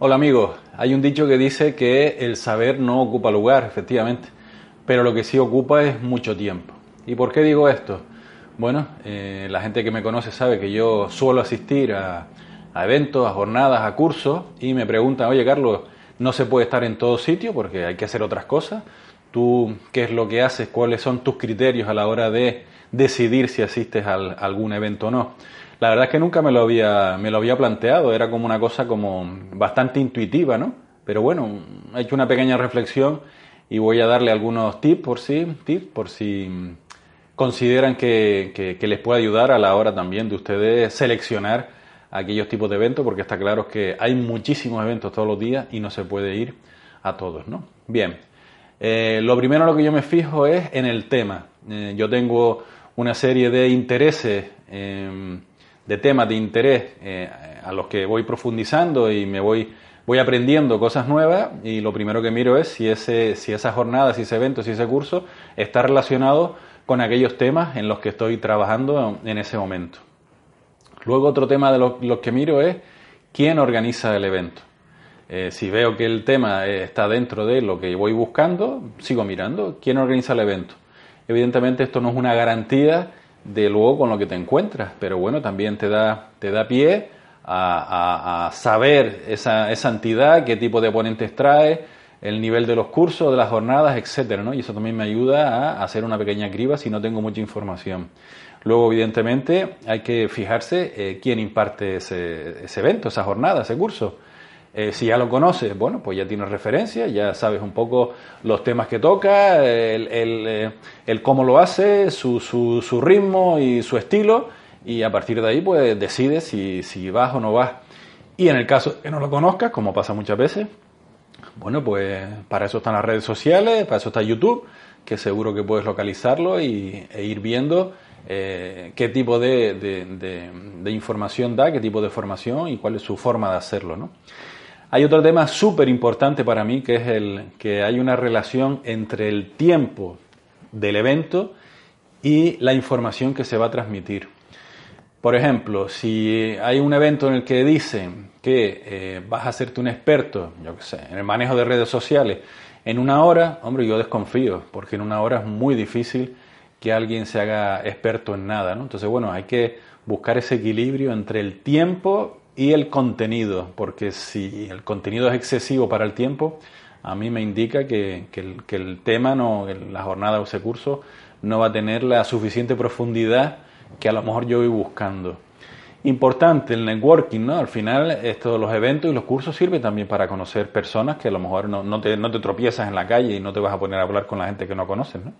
Hola amigos, hay un dicho que dice que el saber no ocupa lugar, efectivamente, pero lo que sí ocupa es mucho tiempo. ¿Y por qué digo esto? Bueno, eh, la gente que me conoce sabe que yo suelo asistir a, a, eventos, a jornadas, a cursos y me preguntan, oye Carlos, no se puede estar en todo sitio porque hay que hacer otras cosas. ¿Tú qué es lo que haces? ¿Cuáles son tus criterios a la hora de decidir si asistes a algún evento o no? La verdad es que nunca me lo había, me lo había planteado, era como una cosa como bastante intuitiva, ¿no? Pero bueno, he hecho una pequeña reflexión y voy a darle algunos tips por si, tips por si consideran que, que, les puede ayudar a la hora también de ustedes seleccionar aquellos tipos de eventos, porque está claro que hay muchísimos eventos todos los días y no se puede ir a todos, ¿no? Bien, eh, lo primero lo que yo me fijo es en el tema. Eh, yo tengo una serie de intereses. Eh, de temas de interés eh, a los que voy profundizando y me voy, voy aprendiendo cosas nuevas y lo primero que miro es si, ese, si esa jornada, si ese evento, si ese curso está relacionado con aquellos temas en los que estoy trabajando en ese momento. Luego otro tema de los que miro es quién organiza el evento. Eh, si veo que el tema está dentro de lo que voy buscando, sigo mirando quién organiza el evento. Evidentemente esto no es una garantía de luego con lo que te encuentras, pero bueno, también te da, te da pie a, saber esa, esa, entidad, qué tipo de ponentes trae, el nivel de los cursos, de las jornadas, etcétera, ¿no? Y eso también me ayuda a hacer una pequeña criba si no tengo mucha información. Luego, evidentemente, hay que fijarse eh, quién imparte ese, ese evento, esa jornada, ese curso. Eh, si ya lo conoces, bueno, pues ya tienes referencia, ya sabes un poco los temas que toca, el, el, eh, cómo lo hace, su, su, su, ritmo y su estilo, y a partir de ahí pues decides si, si vas o no vas. Y en el caso que no lo conozcas, como pasa muchas veces, bueno, pues para eso están las redes sociales, para eso está YouTube, que seguro que puedes localizarlo y, e ir viendo eh, qué tipo de, de, de, información da, qué tipo de formación y cuál es su forma de hacerlo, ¿no? Hay otro tema súper importante para mí, que es el que hay una relación entre el tiempo del evento y la información que se va a transmitir. Por ejemplo, si hay un evento en el que dicen que eh, vas a hacerte un experto, yo qué sé, en el manejo de redes sociales, en una hora, hombre, yo desconfío, porque en una hora es muy difícil que alguien se haga experto en nada, ¿no? Entonces, bueno, hay que buscar ese equilibrio entre el tiempo y el contenido, porque si el contenido es excesivo para el tiempo, a mí me indica que, el, tema, no, la jornada o ese curso, no va a tener la suficiente profundidad que a lo mejor yo voy buscando. Importante el networking, ¿no? Al final, esto, los eventos y los cursos sirven también para conocer personas que a lo mejor no, no, te, no te tropiezas en la calle y no te vas a poner a hablar con la gente que no conoces, ¿no?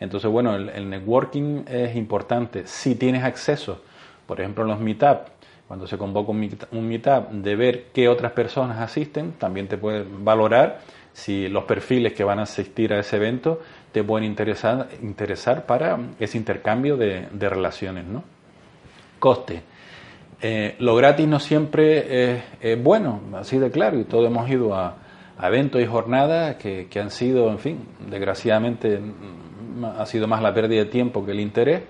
Entonces, bueno, el, el networking es importante. Si tienes acceso, por ejemplo, en los meetups, cuando se convoca un meetup, de ver qué otras personas asisten, también te puede valorar si los perfiles que van a asistir a ese evento te pueden interesar, interesar para ese intercambio de, relaciones. ¿no? Coste. Eh, lo gratis no siempre es, bueno, así de claro, y todos hemos ido a, eventos y jornadas que, que, han sido, en fin, desgraciadamente ha sido más la pérdida de tiempo que el interés,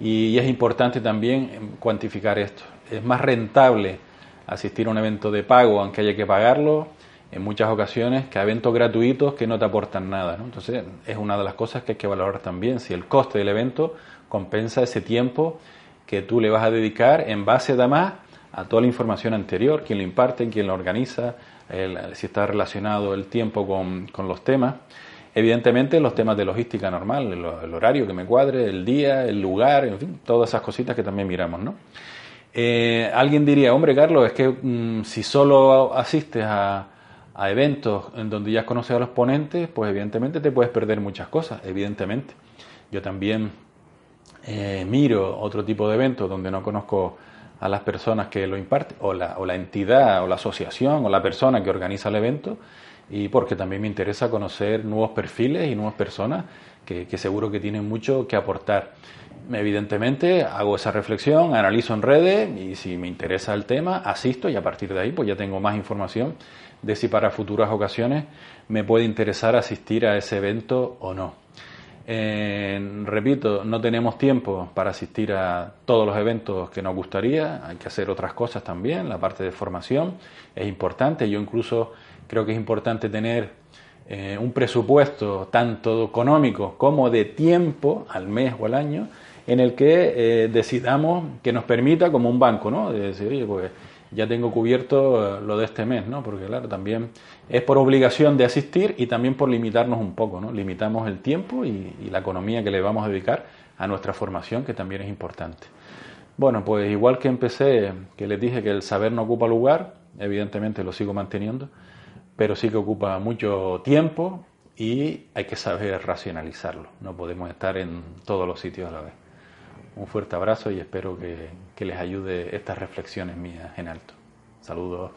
y es importante también cuantificar esto es más rentable asistir a un evento de pago, aunque haya que pagarlo, en muchas ocasiones, que a eventos gratuitos que no te aportan nada. Entonces, es una de las cosas que hay que valorar también, si el coste del evento compensa ese tiempo que tú le vas a dedicar en base además a toda la información anterior, quién lo imparte, quién lo organiza, si está relacionado el tiempo con, con, los temas. Evidentemente los temas de logística normal, el, el, horario que me cuadre, el día, el lugar, en fin, todas esas cositas que también miramos, ¿no? Eh, alguien diría, hombre Carlos, es que mm, si solo asistes a, eventos en donde ya conoces a los ponentes, pues evidentemente te puedes perder muchas cosas, evidentemente. Yo también eh, miro otro tipo de eventos donde no conozco a las personas que lo imparten, o la, o la entidad, o la asociación, o la persona que organiza el evento, y porque también me interesa conocer nuevos perfiles y nuevas personas que, que seguro que tienen mucho que aportar evidentemente hago esa reflexión, analizo en redes y si me interesa el tema, asisto y a partir de ahí pues ya tengo más información de si para futuras ocasiones me puede interesar asistir a ese evento o no. repito, no tenemos tiempo para asistir a todos los eventos que nos gustaría, hay que hacer otras cosas también, la parte de formación es importante, yo incluso creo que es importante tener eh, un presupuesto tanto económico como de tiempo al mes o al año en el que eh, decidamos que nos permita como un banco, ¿no? De decir, oye, pues ya tengo cubierto eh, lo de este mes, ¿no? Porque claro, también es por obligación de asistir y también por limitarnos un poco, ¿no? Limitamos el tiempo y, la economía que le vamos a dedicar a nuestra formación, que también es importante. Bueno, pues igual que empecé, que les dije que el saber no ocupa lugar, evidentemente lo sigo manteniendo, pero sí que ocupa mucho tiempo y hay que saber racionalizarlo. No podemos estar en todos los sitios a la vez. Un fuerte abrazo y espero que, que les ayude estas reflexiones mías en alto. Saludos.